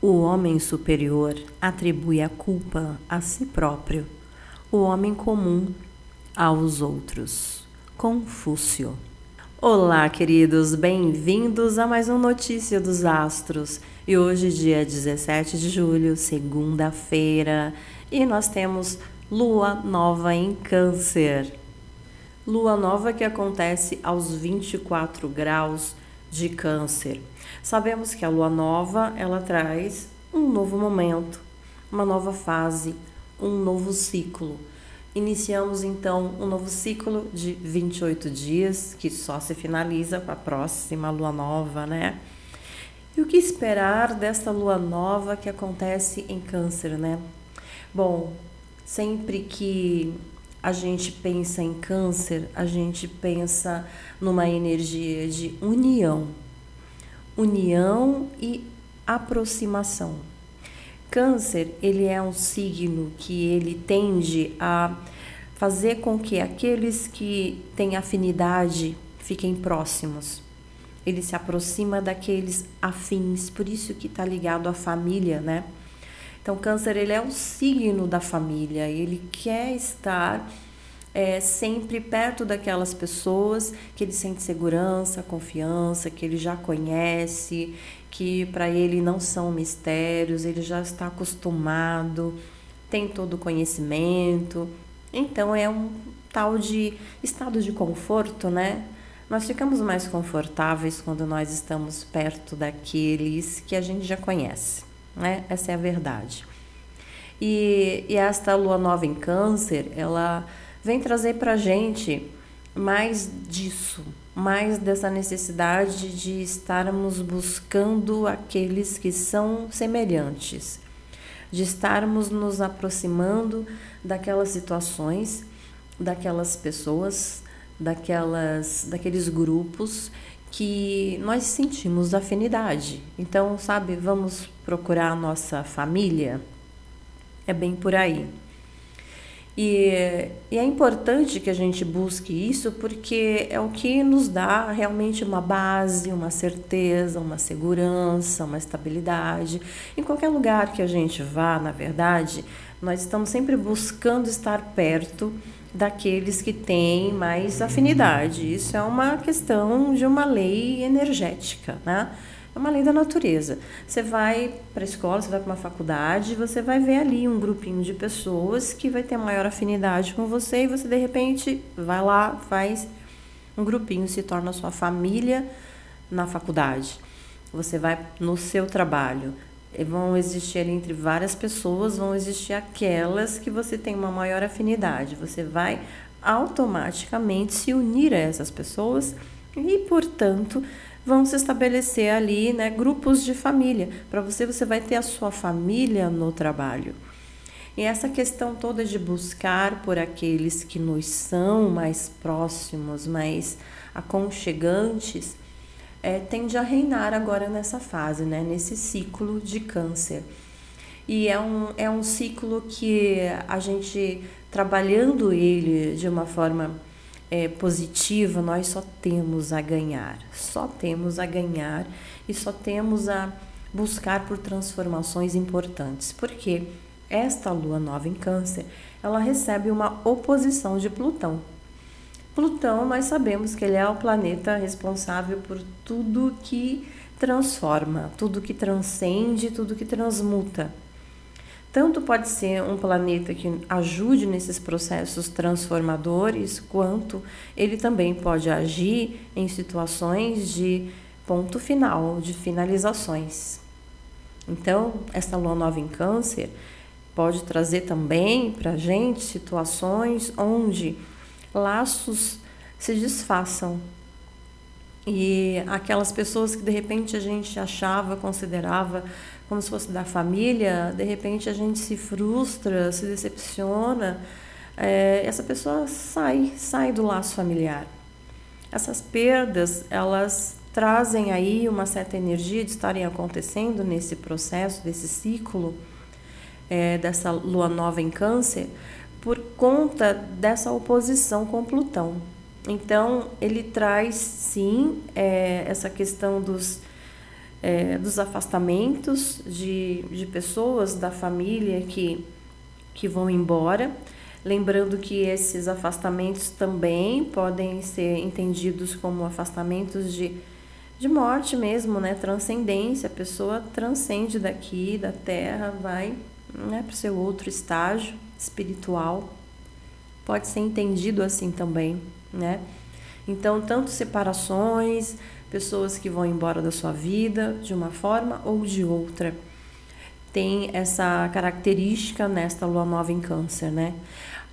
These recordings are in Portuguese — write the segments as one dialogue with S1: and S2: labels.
S1: O homem superior atribui a culpa a si próprio, o homem comum aos outros. Confúcio. Olá, queridos, bem-vindos a mais um Notícia dos Astros. E hoje, dia 17 de julho, segunda-feira, e nós temos lua nova em Câncer. Lua nova que acontece aos 24 graus de Câncer. Sabemos que a lua nova, ela traz um novo momento, uma nova fase, um novo ciclo. Iniciamos então um novo ciclo de 28 dias, que só se finaliza com a próxima lua nova, né? E o que esperar desta lua nova que acontece em Câncer, né? Bom, sempre que a gente pensa em Câncer, a gente pensa numa energia de união, união e aproximação. Câncer, ele é um signo que ele tende a fazer com que aqueles que têm afinidade fiquem próximos. Ele se aproxima daqueles afins, por isso que está ligado à família, né? Então, câncer, ele é um signo da família, ele quer estar é, sempre perto daquelas pessoas que ele sente segurança, confiança, que ele já conhece, que para ele não são mistérios, ele já está acostumado, tem todo o conhecimento. Então é um tal de estado de conforto, né? Nós ficamos mais confortáveis quando nós estamos perto daqueles que a gente já conhece, né? Essa é a verdade. E, e esta lua nova em Câncer, ela vem trazer para gente mais disso, mais dessa necessidade de estarmos buscando aqueles que são semelhantes, de estarmos nos aproximando daquelas situações, daquelas pessoas, daquelas, daqueles grupos que nós sentimos afinidade. Então, sabe, vamos procurar a nossa família? É bem por aí. E, e, é importante que a gente busque isso porque é o que nos dá realmente uma base, uma certeza, uma segurança, uma estabilidade. Em qualquer lugar que a gente vá, na verdade, nós estamos sempre buscando estar perto daqueles que têm mais afinidade. Isso é uma questão de uma lei energética, né? É uma lei da natureza. Você vai para a escola, você vai para uma faculdade, você vai ver ali um grupinho de pessoas que vai ter maior afinidade com você e você de repente vai lá, faz um grupinho, se torna sua família na faculdade. Você vai no seu trabalho. Vão existir entre várias pessoas, vão existir aquelas que você tem uma maior afinidade. Você vai automaticamente se unir a essas pessoas e, portanto, vão se estabelecer ali né, grupos de família. Para você, você vai ter a sua família no trabalho. E essa questão toda de buscar por aqueles que nos são mais próximos, mais aconchegantes, é, tende a reinar agora nessa fase, né, nesse ciclo de câncer. E é um, é um ciclo que a gente, trabalhando ele de uma forma é, positiva, nós só temos a ganhar, só temos a ganhar e só temos a buscar por transformações importantes, porque esta lua nova em Câncer ela recebe uma oposição de Plutão. Plutão, nós sabemos que ele é o planeta responsável por tudo que transforma, tudo que transcende, tudo que transmuta. Tanto pode ser um planeta que ajude nesses processos transformadores, quanto ele também pode agir em situações de ponto final, de finalizações. Então, essa lua nova em Câncer pode trazer também para a gente situações onde laços se desfaçam, e aquelas pessoas que de repente a gente achava, considerava como se fosse da família, de repente a gente se frustra, se decepciona, é, essa pessoa sai, sai do laço familiar. Essas perdas, elas trazem aí uma certa energia de estarem acontecendo nesse processo, desse ciclo, é, dessa lua nova em Câncer, por conta dessa oposição com Plutão. Então, ele traz sim é, essa questão dos é, dos afastamentos de, de pessoas da família que, que vão embora. Lembrando que esses afastamentos também podem ser entendidos como afastamentos de, de morte mesmo, né? Transcendência. A pessoa transcende daqui, da terra, vai né, para o seu outro estágio espiritual. Pode ser entendido assim também, né? Então, tanto separações, pessoas que vão embora da sua vida de uma forma ou de outra. Tem essa característica nesta lua nova em câncer, né?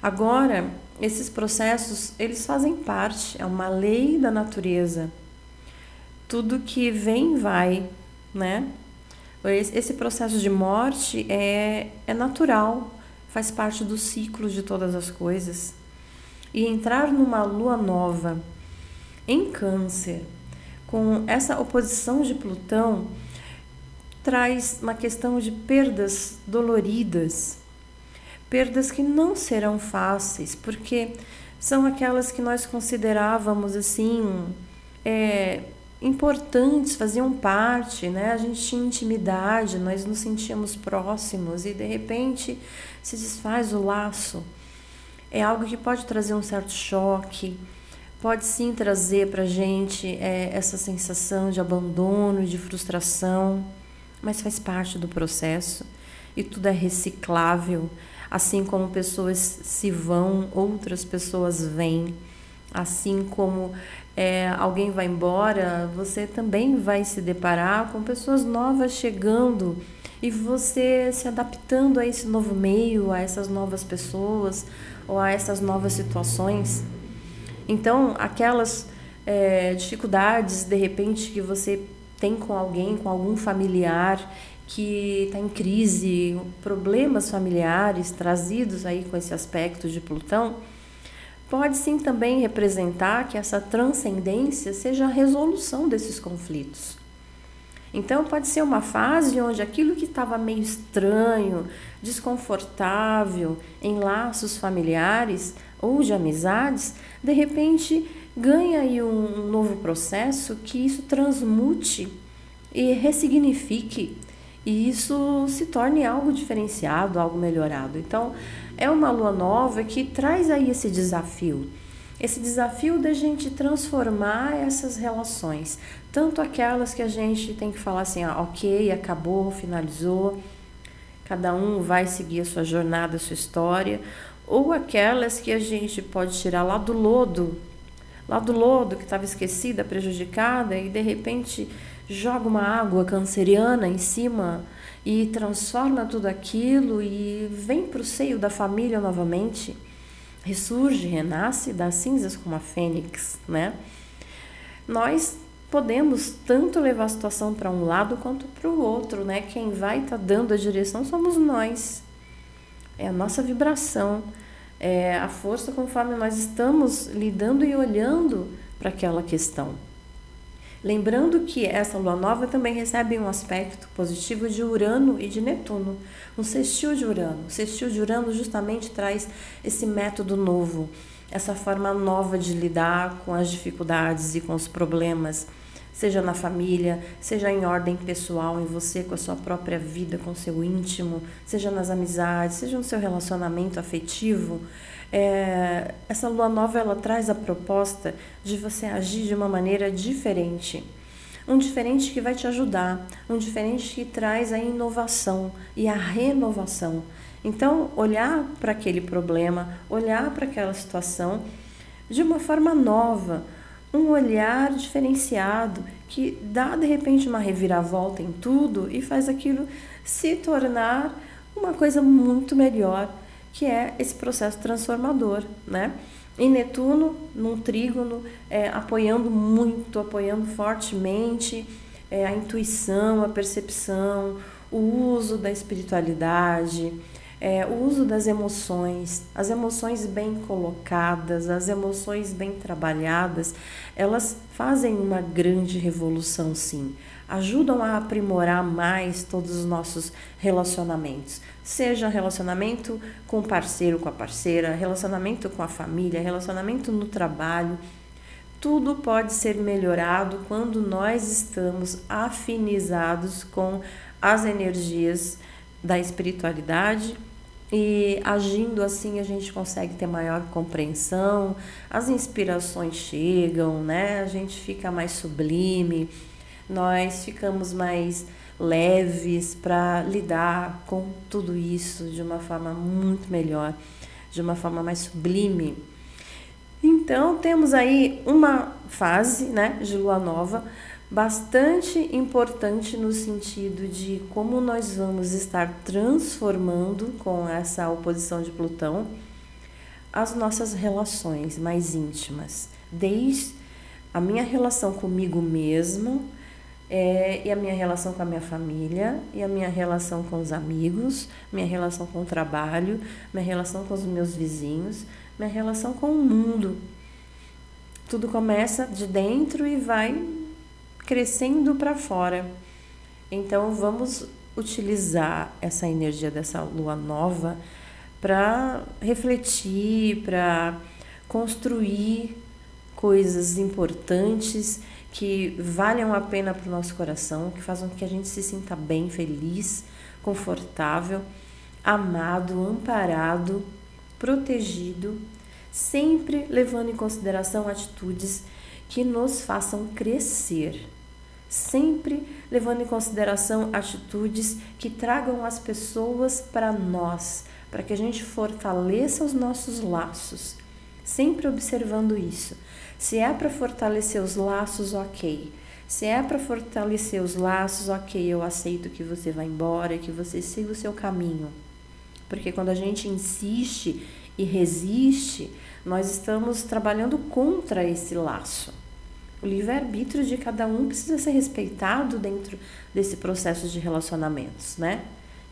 S1: Agora, esses processos, eles fazem parte, é uma lei da natureza. Tudo que vem vai, né? Esse processo de morte é, é natural, faz parte do ciclo de todas as coisas. E entrar numa lua nova em Câncer, com essa oposição de Plutão, traz uma questão de perdas doloridas, perdas que não serão fáceis, porque são aquelas que nós considerávamos assim é, importantes, faziam parte, né? A gente tinha intimidade, nós nos sentíamos próximos e de repente se desfaz o laço. É algo que pode trazer um certo choque, pode sim trazer para a gente é, essa sensação de abandono, de frustração, mas faz parte do processo e tudo é reciclável. Assim como pessoas se vão, outras pessoas vêm. Assim como é, alguém vai embora, você também vai se deparar com pessoas novas chegando e você se adaptando a esse novo meio, a essas novas pessoas ou a essas novas situações. Então, aquelas é, dificuldades de repente que você tem com alguém, com algum familiar que está em crise, problemas familiares trazidos aí com esse aspecto de Plutão, pode sim também representar que essa transcendência seja a resolução desses conflitos. Então, pode ser uma fase onde aquilo que estava meio estranho, desconfortável em laços familiares ou de amizades, de repente ganha aí um novo processo que isso transmute e ressignifique e isso se torne algo diferenciado, algo melhorado. Então, é uma lua nova que traz aí esse desafio. Esse desafio da gente transformar essas relações, tanto aquelas que a gente tem que falar assim, ah, ok, acabou, finalizou, cada um vai seguir a sua jornada, a sua história, ou aquelas que a gente pode tirar lá do lodo, lá do lodo que estava esquecida, prejudicada, e de repente joga uma água canceriana em cima e transforma tudo aquilo e vem para o seio da família novamente, ressurge, renasce das cinzas como a fênix, né? Nós podemos tanto levar a situação para um lado quanto para o outro, né? Quem vai estar tá dando a direção somos nós. É a nossa vibração, é a força conforme nós estamos lidando e olhando para aquela questão. Lembrando que essa lua nova também recebe um aspecto positivo de Urano e de Netuno, um sextil de Urano. O sextil de Urano justamente traz esse método novo, essa forma nova de lidar com as dificuldades e com os problemas, seja na família, seja em ordem pessoal, em você, com a sua própria vida, com o seu íntimo, seja nas amizades, seja no seu relacionamento afetivo. É, essa lua nova ela traz a proposta de você agir de uma maneira diferente. Um diferente que vai te ajudar, um diferente que traz a inovação e a renovação. Então, olhar para aquele problema, olhar para aquela situação de uma forma nova, um olhar diferenciado que dá de repente uma reviravolta em tudo e faz aquilo se tornar uma coisa muito melhor que é esse processo transformador, né? E Netuno, num trígono, é, apoiando muito, apoiando fortemente é, a intuição, a percepção, o uso da espiritualidade, é, o uso das emoções, as emoções bem colocadas, as emoções bem trabalhadas, elas fazem uma grande revolução, sim. Ajudam a aprimorar mais todos os nossos relacionamentos seja relacionamento com o parceiro, com a parceira, relacionamento com a família, relacionamento no trabalho. tudo pode ser melhorado quando nós estamos afinizados com as energias da espiritualidade e agindo assim a gente consegue ter maior compreensão, as inspirações chegam, né? A gente fica mais sublime, nós ficamos mais leves para lidar com tudo isso de uma forma muito melhor, de uma forma mais sublime. Então, temos aí uma fase né, de lua nova bastante importante no sentido de como nós vamos estar transformando com essa oposição de Plutão as nossas relações mais íntimas, desde a minha relação comigo mesma é, e a minha relação com a minha família e a minha relação com os amigos, minha relação com o trabalho, minha relação com os meus vizinhos, minha relação com o mundo. Tudo começa de dentro e vai crescendo para fora. Então vamos utilizar essa energia dessa lua nova para refletir, para construir coisas importantes que valham a pena para o nosso coração, que façam que a gente se sinta bem, feliz, confortável, amado, amparado, protegido sempre levando em consideração atitudes que nos façam crescer, sempre levando em consideração atitudes que tragam as pessoas para nós, para que a gente fortaleça os nossos laços, sempre observando isso. Se é para fortalecer os laços, ok. Se é para fortalecer os laços, ok, eu aceito que você vá embora, que você siga o seu caminho. Porque quando a gente insiste e resiste, nós estamos trabalhando contra esse laço. O livre-arbítrio de cada um precisa ser respeitado dentro desse processo de relacionamentos, né?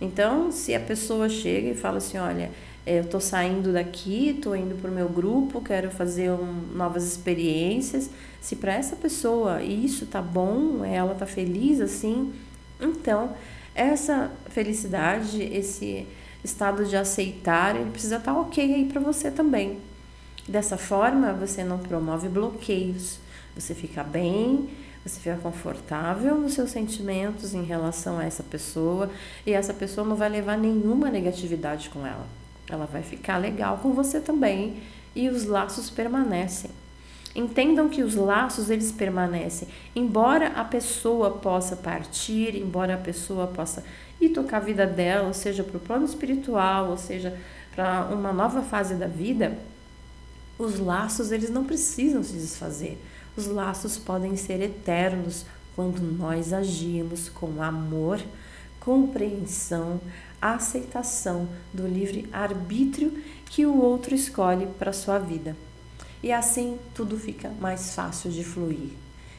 S1: Então, se a pessoa chega e fala assim: olha, eu estou saindo daqui, estou indo para o meu grupo, quero fazer um, novas experiências. Se para essa pessoa isso tá bom, ela tá feliz assim, então essa felicidade, esse estado de aceitar, ele precisa estar tá ok aí para você também. Dessa forma, você não promove bloqueios, você fica bem, você fica confortável nos seus sentimentos em relação a essa pessoa e essa pessoa não vai levar nenhuma negatividade com ela. Ela vai ficar legal com você também e os laços permanecem. Entendam que os laços eles permanecem, embora a pessoa possa partir, embora a pessoa possa ir tocar a vida dela, ou seja, para o plano espiritual, ou seja, para uma nova fase da vida, os laços eles não precisam se desfazer. Os laços podem ser eternos quando nós agimos com amor, compreensão, aceitação do livre arbítrio que o outro escolhe para sua vida e assim tudo fica mais fácil de fluir.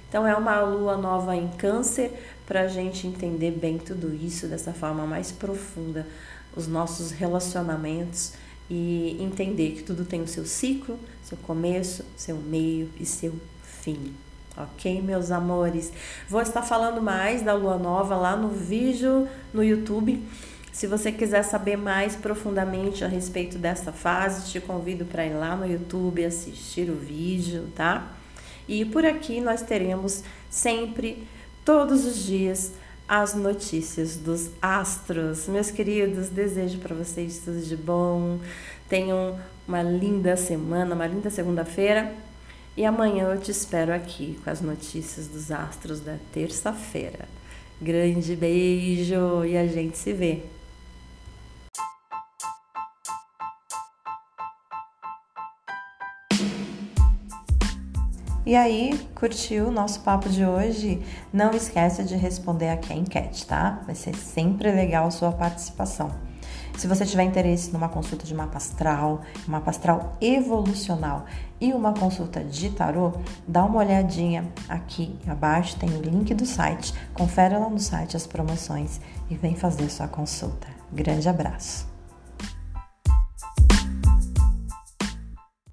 S1: Então é uma lua nova em Câncer para a gente entender bem tudo isso dessa forma mais profunda, os nossos relacionamentos e entender que tudo tem o seu ciclo, seu começo, seu meio e seu fim. Ok, meus amores? Vou estar falando mais da lua nova lá no vídeo no YouTube. Se você quiser saber mais profundamente a respeito dessa fase, te convido para ir lá no YouTube assistir o vídeo, tá? E por aqui nós teremos sempre, todos os dias, as notícias dos astros. Meus queridos, desejo para vocês tudo de bom. Tenham uma linda semana, uma linda segunda-feira. E amanhã eu te espero aqui com as notícias dos astros da terça-feira. Grande beijo e a gente se vê. E aí, curtiu o nosso papo de hoje? Não esqueça de responder aqui a enquete, tá? Vai ser sempre legal a sua participação. Se você tiver interesse numa consulta de mapa astral, mapa astral evolucional e uma consulta de tarô, dá uma olhadinha aqui abaixo, tem o link do site. Confere lá no site as promoções e vem fazer sua consulta. Grande abraço!